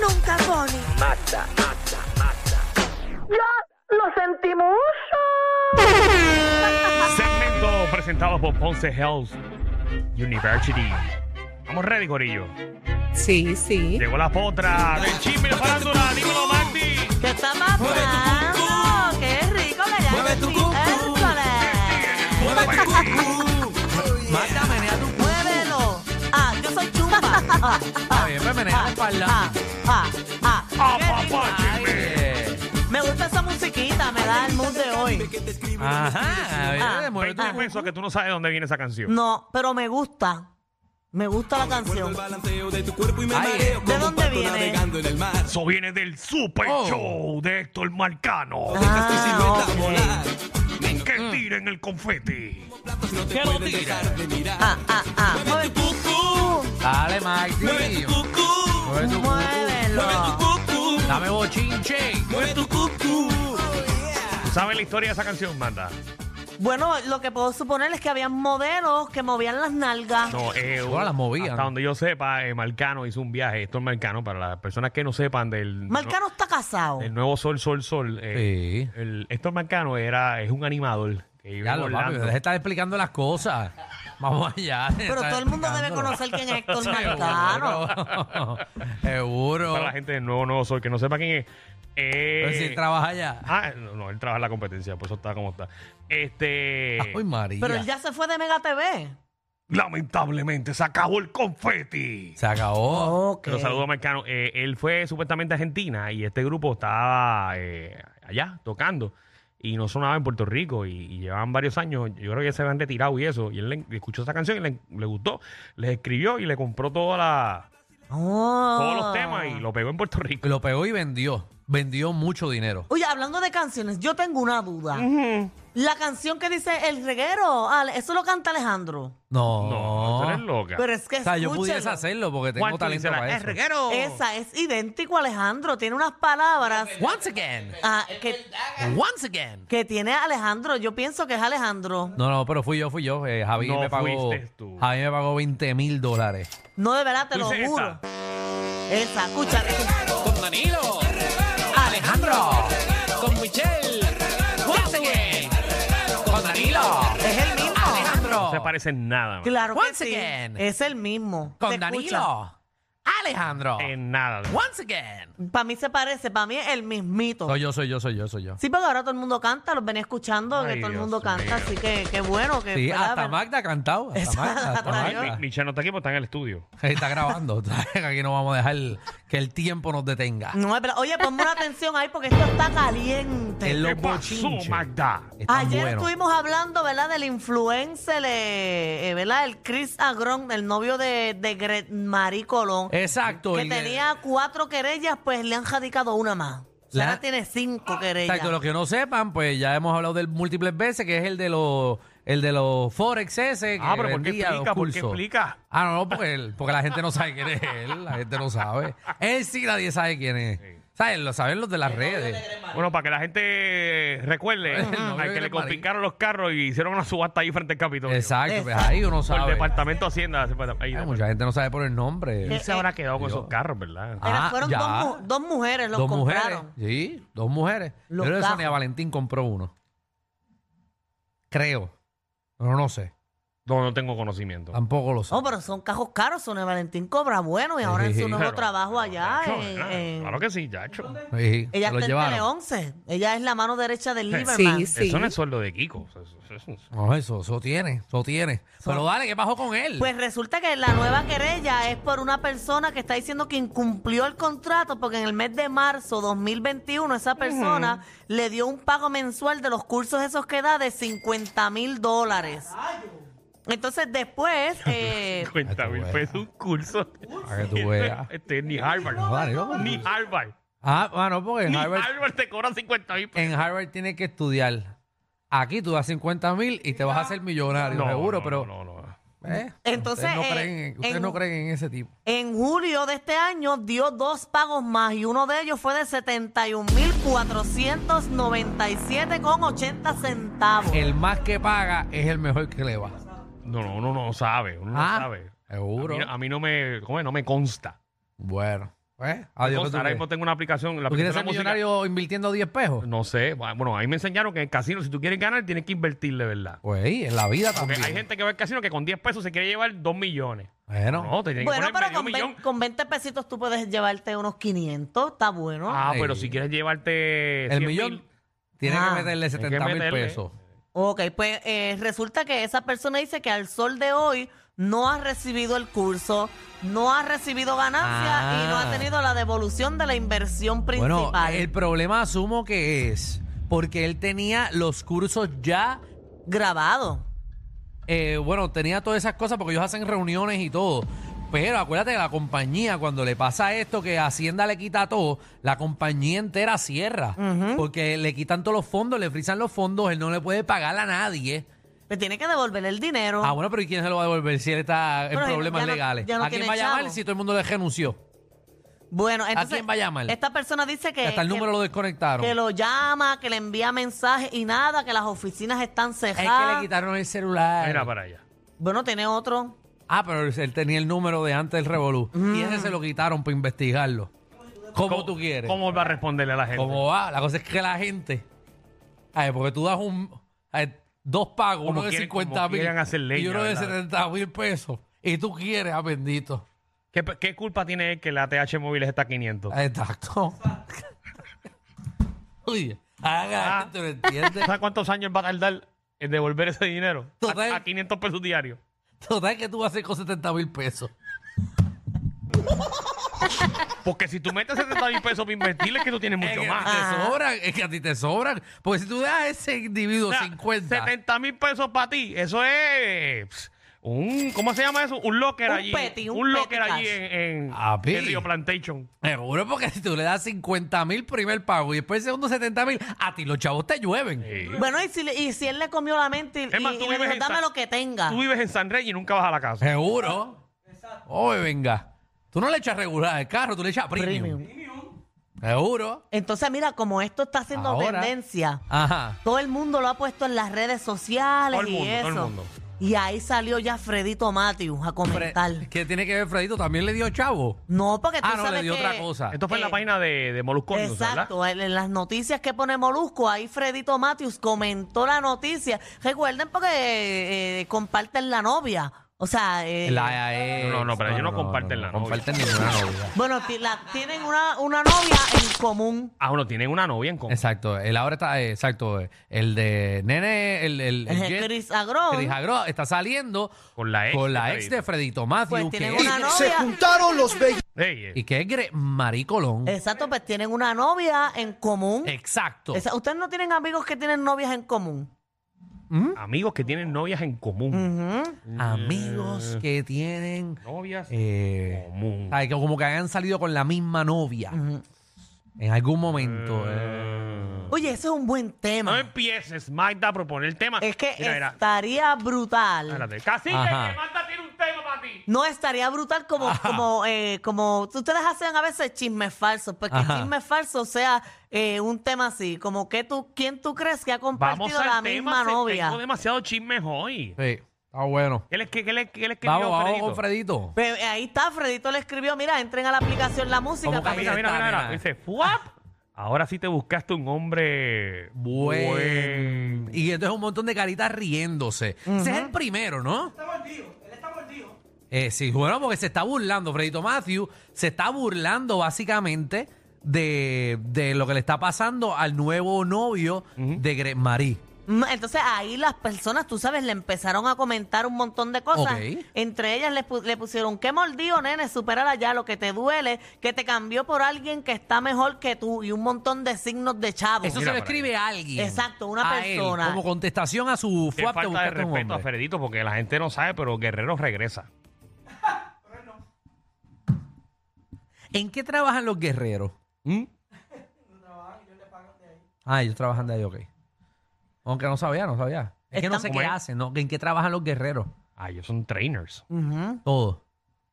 Nunca pone. ¡Ya lo sentimos! Segmento presentado por Ponce Health University. Vamos ready, Corillo. Sí, sí. Llegó la potra del chisme de farándula. Dímelo, Magdi. ¿Qué está pasando? Ah, me menea la espalda. ah, ah, ah. Ah. Eh, Me gusta esa musiquita, me da el mood de hoy. Ajá, a ver, Ah, mueve tu- 20 pesos que tú no sabes de dónde viene esa canción. No, pero me gusta. Me gusta la canción. Ay, ¿De dónde viene? Eso viene del Super Oh. Show de Héctor Marcano. Ah, ok. Que tiren el confeti. ¿Qué lo tira? Ah, ah, ah. Mueve tu. Dale, Magdi. Mueve tu cucu. Muévelo. Dame bochinche. ¿Sabes la historia de esa canción, Manda? Bueno, lo que puedo suponer es que habían modelos que movían las nalgas. No, eh, Todas las movían. Hasta donde yo sepa, eh, Marcano hizo un viaje. Héctor Marcano, para las personas que no sepan del... Marcano está casado. El nuevo Sol, Sol, Sol. eh, Sí. el, Héctor Marcano era, es un animador que Ya lo, papi, deja de estar explicando las cosas. Vamos allá. Pero todo el mundo debe conocer quién es Héctor Marcano. Seguro. Para la gente del nuevo Nuevo Sol que no sepa quién es. eh, Pero si él trabaja allá. Ah, no, no, él trabaja en la competencia, por eso está como está. Este. Ay, María. Pero él ya se fue de Mega TV. Lamentablemente se acabó el confeti. Se acabó. Ok. Pero saludo a Marcano. Eh, él fue supuestamente a Argentina y este grupo estaba eh, allá tocando y no sonaba en Puerto Rico y, y llevaban varios años. Yo creo que se habían retirado y eso. Y él le, escuchó esa canción y le, le gustó. Les escribió y le compró toda la, Oh. todos los temas y lo pegó en Puerto Rico. Lo pegó y vendió. Vendió mucho dinero. Oye, hablando de canciones, yo tengo una duda. La canción que dice El Reguero, Ale, ¿eso lo canta Alejandro? No. No, tú eres loca. Pero es que O sea, yo pudiese hacerlo porque tengo ¿Cuál tú talento para ¡Eh, eso. reguero! Esa es idéntico a Alejandro. Tiene unas palabras Once again. ah, que, Once again. que tiene Alejandro. Yo pienso que es Alejandro. No, no, pero fui yo, fui yo. Eh, Javi No me pagó. fuiste tú. Javi me pagó 20 mil dólares. No, de verdad, te ¿Tú lo dices juro. esa? Esa, escucha. Con Danilo. Alejandro. Con Michelle. Once again. Con Danilo. Es el mismo. Alejandro. No se parecen nada. man. Claro que Once sí. again. Es el mismo. Con Se escucha. Danilo. Alejandro. En nada. Once again. Para mí se parece, para mí es el mismito. Soy yo, soy yo, soy yo, soy yo. Sí, porque ahora todo el mundo canta, los venía escuchando, que todo el Dios mundo canta, mío. así que qué bueno que Sí, pueda hasta haber- Magda ha cantado. Hasta Exacto. Magda, hasta Magda. Mi, Michelle no está aquí porque está en el estudio. Está grabando. Aquí no vamos a dejar que el tiempo nos detenga. No, es verdad. Oye, ponme una atención ahí porque esto está caliente. En los ¿Qué pasó, bochinches. Magda? Están Ayer buenos. estuvimos hablando, ¿verdad? Del influencer, eh, eh, ¿verdad? El Chris Agrón, el novio de, de Gret Marie Colón. Exacto. que el- tenía cuatro querellas, pues le han radicado una más. O sea, La- ahora tiene cinco querellas. Exacto, los que no sepan, pues ya hemos hablado del múltiples veces, que es el de los el de los Forex ese. Que Ah, pero ¿por qué vendía los explica? ¿Por qué cursos. explica? Ah, no, no, porque, él- porque la gente no sabe quién es él. La gente no sabe. Él sí, nadie sabe quién es. ¿Saben? Lo saben los de las redes. Bueno, para que la gente recuerde, que le confiscaron los carros y hicieron una subasta ahí frente al Capitolio. Exacto, pues ahí uno Por el sabe. departamento de Hacienda. Ahí, Ay, mucha gente no sabe por el nombre. Él se habrá quedado con esos carros, ¿verdad? Ah, fueron ya. dos, mu- dos mujeres, los dos mujeres. compraron. Sí, dos mujeres. Los Yo creo que gajos. Sonia Valentín compró uno. Creo. Pero no sé. No, no tengo conocimiento. Tampoco lo sé. No, pero son cajos caros. Sonia Valentín cobra bueno y ahora en Sí, su nuevo Pero, trabajo allá. Chacho, en- Claro que sí, Yacho. Sí, ella lo está en llevaron. Tele 11. Ella es la mano derecha del Sí, Lieberman. sí. Eso no es sueldo de Kiko. Eso- eso- eso- eso- No, eso, eso tiene, eso tiene. Pero dale, ¿qué pasó con él? Pues resulta que la nueva querella es por una persona que está diciendo que incumplió el contrato porque en el mes de marzo 2021 esa persona le dio un pago mensual de los cursos esos que da de 50 mil dólares. Entonces después, eh, 50 mil pesos un curso. Para que tú veas. Este, ni Harvard. No, dale, no, ni Harvard. Ah, bueno, porque en Ni Harvard, Harvard te cobra 50 mil pesos. en Harvard tienes que estudiar. Aquí tú das 50 mil y te vas a hacer millonario, seguro, no, pero... No, no, no. ¿eh? Entonces, ustedes, no eh, creen, ustedes en- no creen en ese tipo. en julio de este año dio dos pagos más y uno de ellos fue de 71.497 con 80 centavos. El más que paga es el mejor que le va. No, no, uno no sabe. Uno Ah, no sabe. A Seguro. mí, a mí no me, ¿cómo es? no me consta. Bueno, pues, Me adiós. consta. ¿qué tú Ahora mismo tengo una aplicación. La ¿Tú quieres ser aplicación de música- millonario invirtiendo 10 pesos? No sé. Bueno, ahí me enseñaron que en el casino, si tú quieres ganar, tienes que invertir de verdad. Pues ahí, en la vida Porque también. hay gente que va al casino que con 10 pesos se quiere llevar 2 millones. Bueno, No, te tienen Bueno, que pero poner con, medio vein- millón. con 20 pesitos tú puedes llevarte unos 500, está bueno. Ah, pero si quieres llevarte el 100 millón mil, tiene Ah. que meterle que 70 mil meterle. pesos. Ok, pues eh, resulta que esa persona dice que al sol de hoy no ha recibido el curso, no ha recibido ganancia y no ha Ah. tenido la devolución de la inversión Bueno, principal. el problema asumo que es porque él tenía los cursos ya, Grabado. eh, bueno, tenía todas esas cosas porque ellos hacen reuniones y todo. Pero acuérdate que la compañía, cuando le pasa esto, que Hacienda le quita todo, la compañía entera cierra. Porque le quitan todos los fondos, le frisan los fondos, él no le puede pagar a nadie. Le tiene que devolver el dinero. Ah, bueno, pero ¿y quién se lo va a devolver si él está en Pero problemas no- legales? ya no ¿A quién tiene va a llamar chavo. si todo el mundo le renunció? Bueno, entonces, quién va a llamar? Esta persona dice que, Hasta el que- número lo desconectaron. que lo llama, que le envía mensajes y nada, que las oficinas están es que le quitaron el celular. mira para allá. Bueno, tiene otro. Ah, pero él tenía el número de antes del Revolú. Y ese se lo quitaron para investigarlo. ¿Cómo, tú quieres? ¿Cómo va a responderle a la gente? ¿Cómo va? La cosa es que la gente. Ay, porque tú das un. ay, dos pagos, Como uno de quieren- 50 como mil quieran hacer y uno de ¿verdad? 70 mil pesos. Y tú quieres, ah, bendito. ¿Qué, qué culpa tiene él que la TH móvil está a 500? Exacto. Oye, haga que la Ah. gente lo entiende. ¿Sabes cuántos años va a tardar en devolver ese dinero? Total. A, a 500 pesos diarios. Total que tú vas a hacer con 70 mil pesos. Porque si tú metes 70 mil pesos para invertirle, es que tú tienes Es mucho más. te sobran, es que a ti te sobran. Porque si tú das a ese individuo O sea, 50. 70 mil pesos para ti, eso es un, ¿cómo se llama eso? Un locker Un allí. petty, un locker petty allí cash. en, en, Papi. en Río Plantation. Seguro, porque si tú le das 50 mil primer pago y después el segundo 70 mil, a ti los chavos te llueven. Sí. Bueno, y si, le- y si él le comió la mente y, Es más, y- tú y le vives dijo, en dame San- lo que tenga. Tú vives en San Rey y nunca vas a la casa. Seguro. Oye, venga. Tú no le echas regular al carro, tú le echas premium. Premium. Seguro. Entonces, mira, como esto está haciendo Ahora. tendencia, Ajá. todo el mundo lo ha puesto en las redes sociales Todo el mundo, y eso. todo el mundo. Y ahí salió ya Fredito Matthews a comentar. ¿Qué tiene que ver Fredito? ¿También le dio chavo? No, porque tú Ah, no, sabes le dio que- otra cosa. Esto fue en la Eh, página de, de Molusco News, ¿verdad? Exacto, en en las noticias que pone Molusco, ahí Fredito Matthews comentó la noticia. Recuerden porque eh, eh, comparten la novia. O sea, eh, La, eh, No, no, no, pero ellos no comparten la novia. comparten ninguna novia. bueno, ti- la- tienen una, una novia en común. Ah, bueno, tienen una novia en común. Exacto. El ahora está, eh, exacto. eh, El de Nene, el, el, el Jet- Chris Agrón. Chris Agrón está saliendo Con la ex con de la ex de Fredito Matthews. Pues que tienen es- una Se novia. juntaron los bellos. Ey, eh, y que es Gre- Maricolón. Exacto, pues tienen una novia en común. Exacto. Esa- Ustedes no tienen amigos que tienen novias en común. Amigos que tienen novias en común. Ujú. Amigos que tienen. Novias eh, en común. que como que hayan salido con la misma novia en algún momento. eh. Oye, ese es un buen No tema. empieces, Magda, a proponer el tema. Es que Mira, mira, estaría brutal. espérate. Cacique, Ajá. que un tema para ti. No, estaría brutal como, como, eh, como ustedes hacen a veces chismes falsos, porque Ajá. el chisme falso sea eh, un tema así, como que tú, ¿quién tú crees que ha Vamos compartido al la tema. misma se- novia? Tengo demasiado chismes hoy. Sí, está bueno. ¿Qué le, qué, qué le, qué le escribió Vamos, vamos Fredito? con Fredito. Pues, eh, ahí está, Fredito le escribió, mira, entren a la aplicación La Música. ¿Cómo para que Mira, mira, está, mira, mira. Dice, ¡fuap! Ahora sí te buscaste un hombre Buen. buen. Y entonces un montón de caritas riéndose. Ese es el primero, ¿no? Eh, sí, bueno, porque se está burlando, Fredito Matthew se está burlando básicamente de, de lo que le está pasando al nuevo novio de Gret Marie. Mm, Entonces ahí las personas, tú sabes, le empezaron a comentar un montón de cosas. Ok. Entre ellas le, pu- le pusieron, qué mordido, nene, superala ya lo que te duele, que te cambió por alguien que está mejor que tú y un montón de signos de chavo. Eso Mira se lo para escribe alguien. Exacto, una a él, persona. como contestación a su Qué fuap, te falta de respeto a. Fredito porque la gente no sabe, pero Guerrero regresa. ¿En qué trabajan los guerreros? ¿Mm? Ah, ellos trabajan de ahí, ok. Aunque no sabía, no sabía. Es que no Están- sé ¿Cómo qué es? hacen, ¿no? ¿En qué trabajan los guerreros? Ah, ellos son trainers. Ujú. Todo.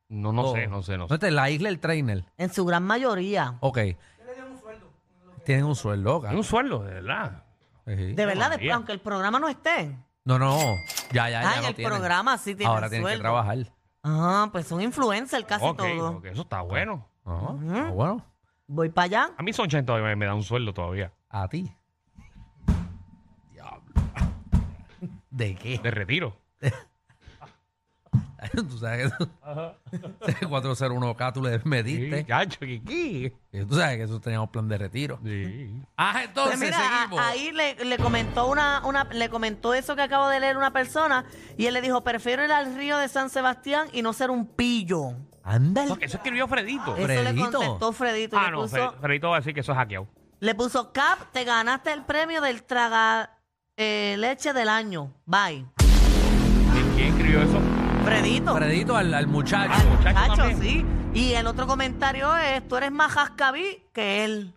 No, no todo. sé, no sé, no No, sé. esta es la isla el trainer. En su gran mayoría. Ok. Tienen un sueldo, Hay cara. un sueldo, de verdad. Sí. De verdad, María. aunque el programa no esté. No, no. Ya, ya, ya. ah, en no el tienen. programa sí tienen Ahora tienen que sueldo. trabajar. Ah, pues son influencers casi Ok, todos. ok, eso está bueno. Ajá. Ah, bueno. Voy para allá. A mí son 80 me, me da un sueldo todavía. A ti. Diablo. ¿De qué? De retiro. tú sabes que ese 401k tú le metiste. Sí, Kiki. Y tú sabes que eso teníamos plan de retiro. Sí. Ah, entonces Pues mira, a- seguimos. ahí le, le comentó una, una, le comentó eso que acabo de leer una persona y él le dijo, prefiero ir al río de San Sebastián y no ser un pillo. Ándale. Eso escribió Fredito. Eso le Fredito. contestó Fredito. y Ah, le, no, puso, Fre- Fredito va a decir que eso es hackeado. le puso, Cap, te ganaste el premio del traga eh, leche del año. Bye. ¿Quién, quién escribió eso? Fredito. Fredito al, al muchacho. Al muchacho también. sí. Y el otro comentario es, tú eres más jascabí que él.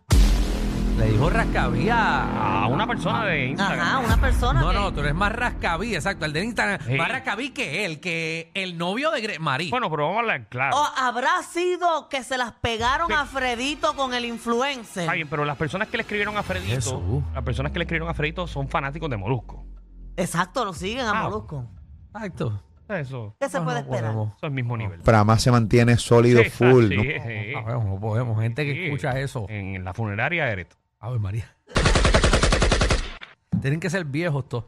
Le dijo rascabía. A una persona de Instagram. Ajá, una persona No, que- no, tú eres más rascabí, exacto. El de Instagram, Sí. más rascabí que él, que el novio de Gre Marí. Bueno, pero vamos a hablar claro. O habrá sido que se las pegaron a Fredito con el influencer. Está bien, pero las personas que le escribieron a Fredito, Jesús. las personas que le escribieron a Fredito son fanáticos de Molusco. Exacto, lo siguen a Ah. Molusco. Exacto. Eso, ¿Qué se No, puede no esperar? podemos. eso es el mismo nivel. Frama se mantiene sólido Sí, full. sí, ¿no? podemos. Gente que escucha eso. En la funeraria de Ereto. A ver, María. Tienen que ser viejos todos.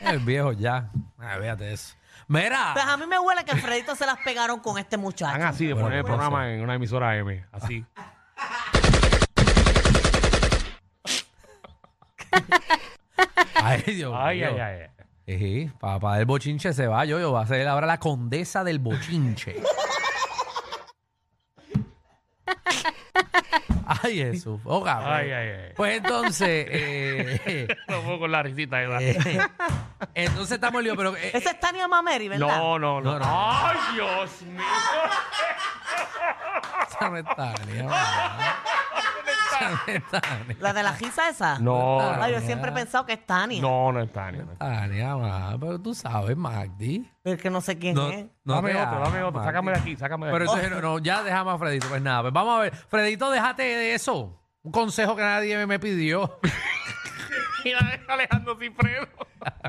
El viejo ya. Ah, véate eso. Mira. Pues a mí me huele que a Fredito se las pegaron con este Están muchacho. así de poner el programa en una emisora M. Así. Ay, Dios Ay, mío. ay, ay. ay. Sí, papá del bochinche se va, yo, yo va a ser ahora la condesa del bochinche. Ay, Jesús. Oh, cabrón. Ay, ay, ay. Pues entonces, eh, No puedo con la risita esa. eh, entonces estamos lío, pero eh, Ese es Tania Mameri, ¿verdad? No, no, no, No, no. Ay, Dios mío. esa no está ni, mamá. Esa no está ni. La de la gisa esa. No, Ay, yo siempre he pensado que es Tania. no, no está ni. no está. Ni, mamá, pero tú sabes, Magdi. Pero es que no sé quién No, es. no dame te otro, hagas, dame otro. Magdi. Sácame de aquí, sácame de Pero aquí. entonces, no, no, ya dejamos a Fredito. Pues nada, pues vamos a ver. Fredito, déjate de eso. Un consejo que nadie me, me pidió. Mira, Alejandro sin freno.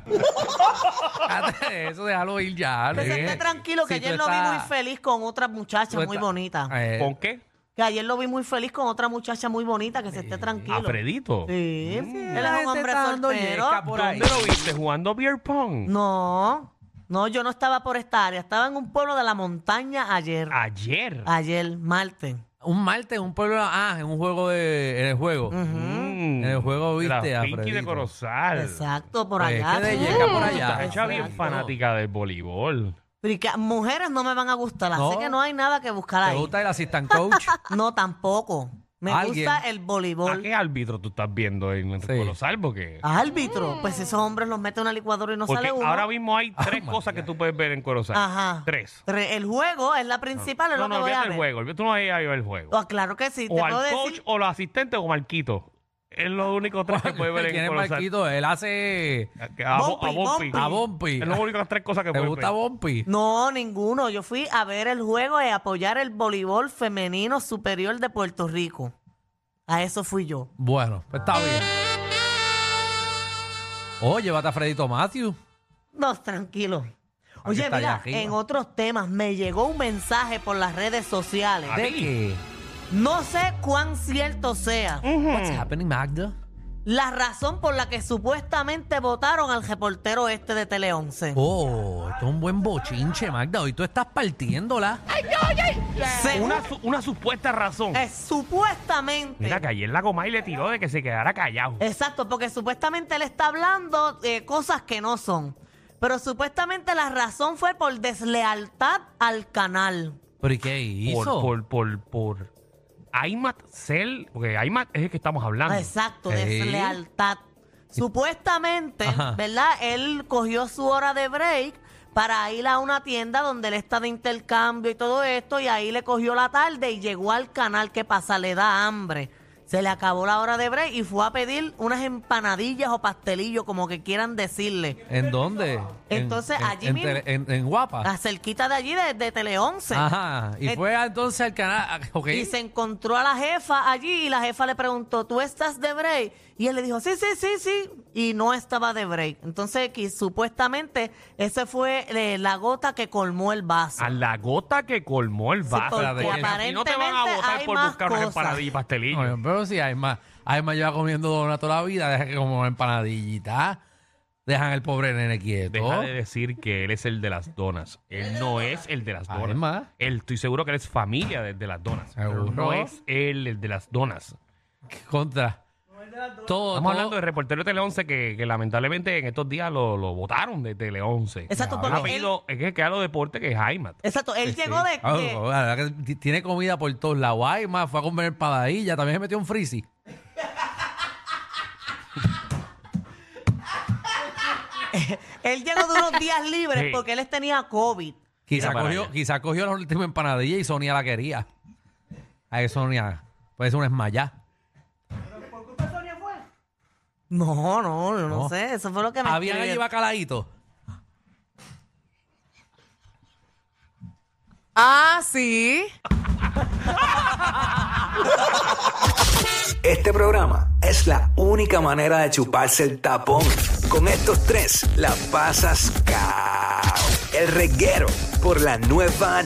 Déjate de eso, déjalo ir ya. ¿eh? esté tranquilo, que ayer lo vi muy feliz con otra muchacha muy bonita. Eh, ¿Con qué? Que ayer lo vi muy feliz con otra muchacha muy bonita, que se esté tranquilo. A Fredito. Sí, él es un gente hombre soltero. ¿Dónde lo viste? ¿Jugando beer pong? No, no, yo no estaba por esta área. Estaba en un pueblo de la montaña ayer. Ayer. Ayer, martes. Un martes, un pueblo. Ah, en un juego de. En el juego. Mm. En el juego viste a Pinky de Fredito. Corozal. Exacto, por Pues, allá. que de por Estás allá. hecha bien fanática del voleibol. Pero y que mujeres no me van a gustar, así No. que no hay nada que buscar ¿Te ahí. gusta el assistant coach? No, tampoco. Me Alguien. gusta el ¿A voleibol. qué árbitro tú estás viendo en el Sí. Corozal? Porque, Árbitro, pues esos hombres los meten en una licuadora y no porque sale uno. ahora mismo hay tres my cosas que tú puedes ver en Corozal. Ajá. Tres. Tre- El juego es la principal, es No, lo no, que voy a olvídate ver. el juego. olvídate- Tú no vas a ir a ver el juego. Oh, claro que sí, te O al puedo coach, decir. o los asistentes, o Marquito. Es lo único tres que puedes ver en ¿Quién es. Marquito? Él hace. Que A, Bo- a Bumpy. Es lo único las tres cosas que ¿Te gusta ver. Bumpy? No, ninguno. Yo fui a ver el juego y a apoyar el voleibol femenino superior de Puerto Rico. A eso fui yo. Bueno, pues está bien. Oh, llévate a Fredito Matthew. No, tranquilo. Oye, está allá mira, arriba. en otros temas me llegó un mensaje por las redes sociales. ¿A ¿De qué? No sé cuán cierto sea What's happening, Magda? la razón por la que supuestamente votaron al reportero este de Tele 11. Oh, esto es un buen bochinche, Magda. Hoy tú estás partiéndola. Se- Una, su- una supuesta razón. eh, supuestamente. Mira que ayer la Comay le tiró de que se quedara callado. Exacto, porque supuestamente él está hablando de cosas que no son. Pero supuestamente la razón fue por deslealtad al canal. ¿Pero y qué hizo? Por, por, por, por Aymat Cell, porque Aymat es el que estamos hablando. Exacto, Ey. deslealtad. Supuestamente, Ajá. ¿verdad? Él cogió su hora de break para ir a una tienda donde él está de intercambio y todo esto, y ahí le cogió la tarde y llegó al canal. ¿Qué pasa? Le da hambre. Se le acabó la hora de break y fue a pedir unas empanadillas o pastelillos, como que quieran decirle. ¿En dónde? En- Entonces, en, allí en, mismo. en- en Guapa. A cerquita de allí, de, de Tele 11. Ajá. Y Eh, fue a- entonces al canal. ah, Ok. Y se encontró a la jefa allí y la jefa le preguntó, ¿tú estás de break? Y él le dijo, sí, sí, sí, sí. Y no estaba de break. Entonces, que supuestamente, ese fue eh, la gota que colmó el vaso. A la gota que colmó el vaso. porque Porque aquí no te van a aparentemente votar hay por más buscar unas cosas. empanadillas y pastelillos. Oye, pero si hay más, hay más lleva comiendo dona toda la vida, deja que como empanadillita. Dejan el pobre nene quieto. Deja de decir que él es el de las donas. Él no es el de las donas. más. Él, estoy seguro que él es familia de, de las donas. Pero Seguro. no es él el de las donas. Contra. Todo, Estamos todo- hablando del reportero de Tele 11 que, que lamentablemente en estos días lo, lo votaron de Tele 11. Exacto, porque Rápido, es que queda los deportes que es Jaimat. Exacto, él llegó de... Ah, de- la verdad que t- tiene comida por todos lados. Ay, más, fue a comer empanadilla. También se metió un frisi. él llegó de unos días libres Sí. porque él tenía COVID. Quizá Mira para cogió, allá. quizá cogió la última empanadilla y Sonia la quería. A eso Sonia puede ser una esmayá. No, no, no, No. sé, eso fue lo que me Habían allí escribieron. bacalaíto. Ah, sí. Este programa es la única manera de chuparse el tapón. Con estos tres la pasas cao. El reguero por la nueva